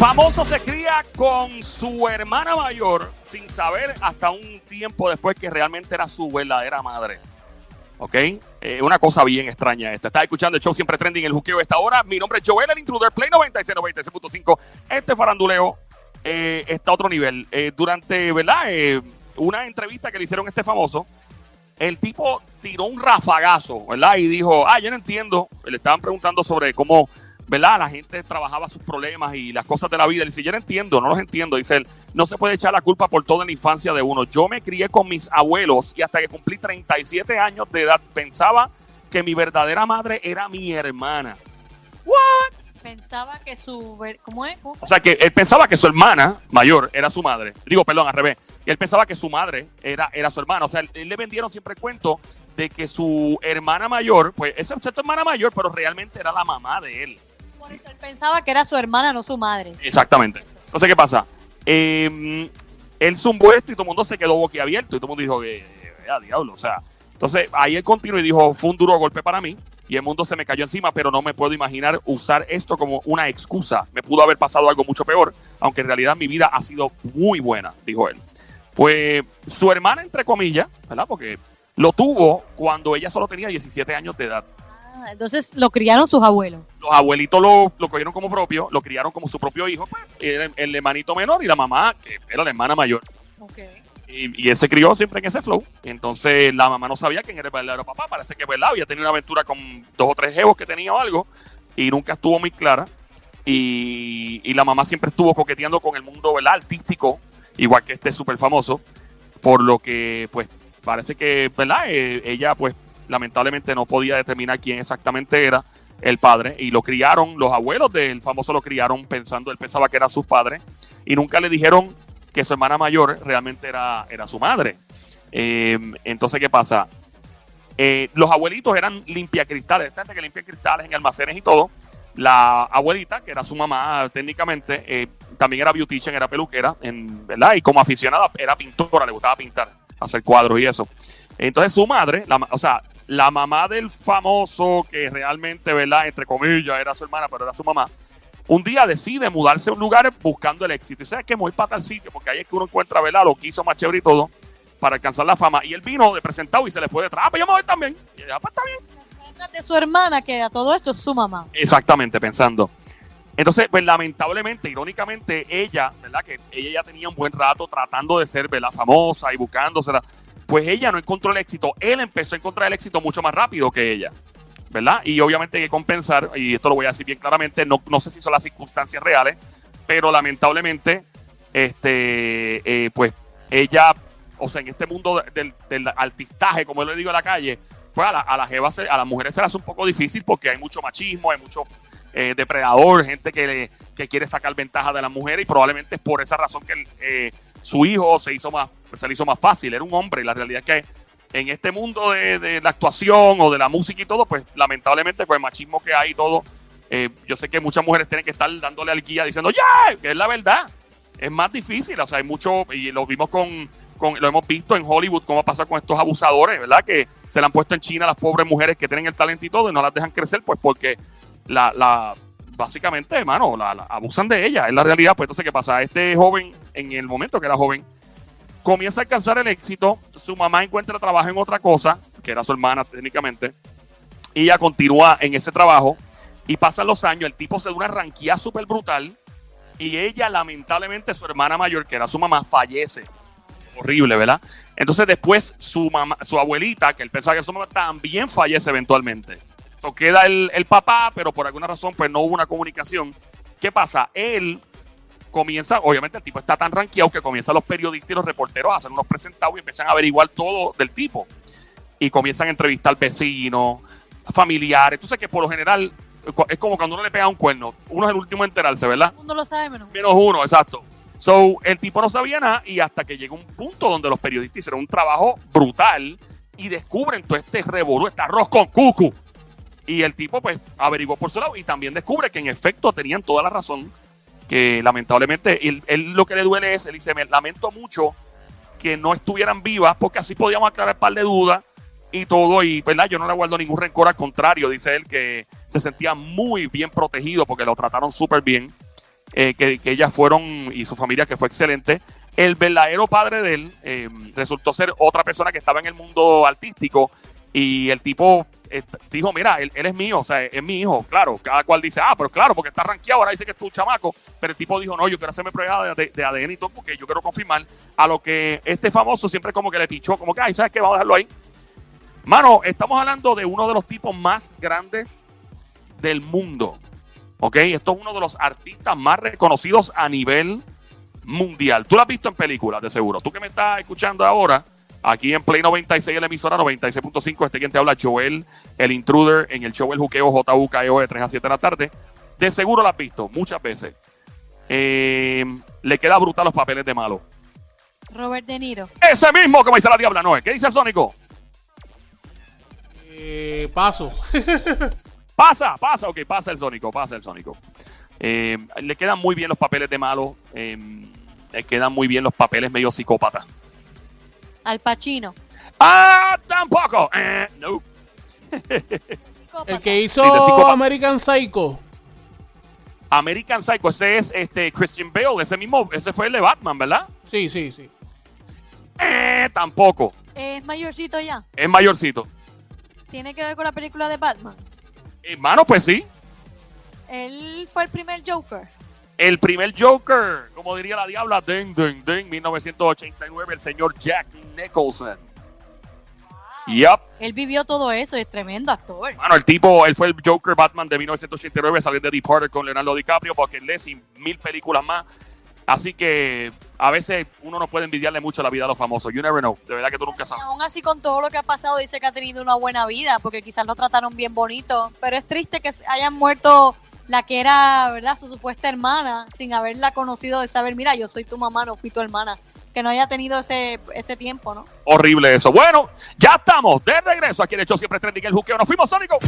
Famoso se cría con su hermana mayor sin saber hasta un tiempo después que realmente era su verdadera madre. ¿Ok? Eh, una cosa bien extraña esta. Estás escuchando el show siempre trending, el juqueo de esta hora. Mi nombre es Joel, el intruder, Play 96, 96.5. Este faranduleo eh, está a otro nivel. Eh, durante, ¿verdad? Una entrevista que le hicieron a este famoso, el tipo tiró un rafagazo, ¿verdad? Y dijo, ah, yo no entiendo. Le estaban preguntando sobre cómo, ¿verdad? La gente trabajaba sus problemas y las cosas de la vida. Él dice, yo no entiendo, no los entiendo. Dice él, no se puede echar la culpa por toda la infancia de uno. Yo me crié con mis abuelos y hasta que cumplí 37 años de edad pensaba que mi verdadera madre era mi hermana. ¿What? Pensaba que su... ¿Cómo es? ¿Cómo? O sea, que él pensaba que su hermana mayor era su madre. Digo, perdón, al revés. Él pensaba que su madre era, era su hermana. O sea, él le vendieron siempre el cuento de que su hermana mayor, pues esa es su hermana mayor, pero realmente era la mamá de él. Él pensaba que era su hermana, no su madre. Exactamente. Entonces, ¿qué pasa? Eh, él zumbó esto y todo el mundo se quedó boquiabierto y todo el mundo dijo, eh, eh, a diablo, o sea. Entonces, ahí él continuó y dijo, fue un duro golpe para mí y el mundo se me cayó encima, pero no me puedo imaginar usar esto como una excusa. Me pudo haber pasado algo mucho peor, aunque en realidad mi vida ha sido muy buena, dijo él. Pues su hermana, entre comillas, ¿verdad? Porque lo tuvo cuando ella solo tenía 17 años de edad. Ah, entonces lo criaron sus abuelos. Los abuelitos lo, lo cogieron como propio, lo criaron como su propio hijo, pues, el, el hermanito menor y la mamá, que era la hermana mayor. Y, y él se crió siempre en ese flow. Entonces la mamá no sabía quién era el verdadero papá. Parece que ¿verdad? había tenido una aventura con dos o tres jevos que tenía o algo y nunca estuvo muy clara. Y, y la mamá siempre estuvo coqueteando con el mundo ¿verdad? artístico, igual que este súper famoso. Por lo que, pues, parece que, ¿verdad? Eh, ella, pues, lamentablemente no podía determinar quién exactamente era el padre. Y lo criaron, los abuelos del famoso lo criaron pensando, él pensaba que era su padre. Y nunca le dijeron que su hermana mayor realmente era, era su madre. Eh, entonces, ¿qué pasa? Eh, los abuelitos eran limpiacristales, esta gente que limpia cristales en almacenes y todo. La abuelita, que era su mamá técnicamente, eh, también era beautician, era peluquera, ¿verdad? Y como aficionada era pintora, le gustaba pintar, hacer cuadros y eso. Entonces su madre, o sea, la mamá del famoso, que realmente, ¿verdad? Entre comillas, era su hermana, pero era su mamá, un día decide mudarse a un lugar buscando el éxito. Y sabes que voy para tal sitio, porque ahí es que uno encuentra, ¿verdad? Lo que hizo más chévere y todo, para alcanzar la fama. Y él vino de presentado y se le fue detrás. Ah, pues yo me voy también. Y ella, "Ah, pues está bien. Detrás de su hermana, que a todo esto es su mamá. Exactamente, pensando. Entonces, pues lamentablemente, irónicamente, ella, ¿verdad? Que ella ya tenía un buen rato tratando de ser, ¿verdad? Famosa y buscándosela. Pues ella no encontró el éxito. Él empezó a encontrar el éxito mucho más rápido que ella, ¿verdad? Y obviamente hay que compensar, y esto lo voy a decir bien claramente, no, no sé si son las circunstancias reales, pero lamentablemente, este, eh, pues ella, o sea, en este mundo del, del artistaje, como yo le digo a la calle, pues a, la, a, las a las mujeres se les hace un poco difícil porque hay mucho machismo, hay mucho eh, depredador, gente que, que quiere sacar ventaja de las mujeres y probablemente es por esa razón que eh, su hijo se hizo más se le hizo más fácil, era un hombre y la realidad es que en este mundo de, de la actuación o de la música y todo, pues lamentablemente con el machismo que hay y todo, eh, yo sé que muchas mujeres tienen que estar dándole al guía diciendo, ya, que es la verdad. Es más difícil, o sea, hay mucho, y lo vimos con, con- lo hemos visto en Hollywood, cómo pasa con estos abusadores, ¿verdad? Que se le han puesto en China a las pobres mujeres que tienen el talento y todo y no las dejan crecer, pues porque la, la básicamente, hermano, la, abusan de ella, es la realidad. Pues entonces, ¿qué pasa? Este joven, en el momento que era joven, comienza a alcanzar el éxito, su mamá encuentra trabajo en otra cosa, que era su hermana técnicamente, y ella continúa en ese trabajo, y pasan los años, el tipo se da una ranquía súper brutal, y ella, lamentablemente, su hermana mayor, que era su mamá, fallece. Horrible, ¿verdad? Entonces después su mamá, su abuelita, que él pensaba que su mamá, también fallece eventualmente. So, queda el, el papá, pero por alguna razón pues no hubo una comunicación. ¿Qué pasa? Él comienza, obviamente el tipo está tan ranqueado que comienzan los periodistas y los reporteros a hacer unos presentados y empiezan a averiguar todo del tipo. Y comienzan a entrevistar vecinos, familiares. Tú sabes que por lo general es como cuando uno le pega un cuerno. Uno es el último en enterarse, ¿verdad? Mundo lo sabe menos. Menos uno, exacto. So, el tipo no sabía nada y hasta que llega un punto donde los periodistas hicieron un trabajo brutal y descubren todo este revolú, este arroz con cucu. Y el tipo, pues, averiguó por su lado y también descubre que en efecto tenían toda la razón. Que lamentablemente, él, lo que le duele es, él dice, me lamento mucho que no estuvieran vivas porque así podíamos aclarar un par de dudas y todo. Y, ¿verdad? Yo no le guardo ningún rencor, al contrario, dice él que se sentía muy bien protegido porque lo trataron súper bien. eh, que, que ellas fueron y su familia que fue excelente. El verdadero padre de él eh, resultó ser otra persona que estaba en el mundo artístico y el tipo dijo, mira, él, él es mío, o sea, es mi hijo, claro. Cada cual dice, ah, pero claro, porque está rankeado, ahora dice que es tu chamaco. Pero el tipo dijo, no, yo quiero hacerme prueba de, de ADN y todo porque yo quiero confirmar. A lo que este famoso siempre como que le pichó, como que, ay, ¿sabes qué? Vamos a dejarlo ahí. Mano, estamos hablando de uno de los tipos más grandes del mundo. ¿Ok? Esto es uno de los artistas más reconocidos a nivel mundial. Tú lo has visto en películas, de seguro. Tú que me estás escuchando ahora, aquí en Play 96, en la emisora 96.5, este quien te habla, Joel, el intruder, en el show El Juqueo JUKEO de 3 a 7 de la tarde. De seguro lo has visto muchas veces. Eh, le queda brutal los papeles de malo. Robert De Niro. Ese mismo que me dice la diabla, no es. ¿Qué dice el Sónico? Eh, paso. Pasa, pasa, ok, pasa el Sónico, pasa el Sónico. Eh, le quedan muy bien los papeles de malo. eh, le quedan muy bien los papeles medio psicópata. Al Pacino. ¡Ah! ¡Tampoco! Eh, no. El que Sí, de hizo psicópata. American Psycho. American Psycho, ese es este Christian Bale, ese mismo, ese fue el de Batman, ¿verdad? Sí, sí, sí. Eh, tampoco. Es mayorcito ya. Es mayorcito. Tiene que ver con la película de Batman. Hermano, pues sí. Él fue el primer Joker. El primer Joker, como diría la diabla, ding, ding, ding, 1989, el señor Jack Nicholson. Yup. Él vivió todo eso es tremendo actor. Bueno, el tipo, él fue el Joker Batman de 1989, salió de Departed con Leonardo DiCaprio, porque él y mil películas más. Así que a veces uno no puede envidiarle mucho la vida a los famosos. You never know. De verdad que tú nunca sabes. aún así, con todo lo que ha pasado, dice que ha tenido una buena vida, porque quizás lo trataron bien bonito. Pero es triste que hayan muerto la que era, ¿verdad?, su supuesta hermana, sin haberla conocido, de saber, mira, yo soy tu mamá, no fui tu hermana. Que no haya tenido ese, ese tiempo, ¿no? Horrible eso. Bueno, ya estamos de regreso aquí en el siempre trending el juqueo. Nos fuimos, Sónico.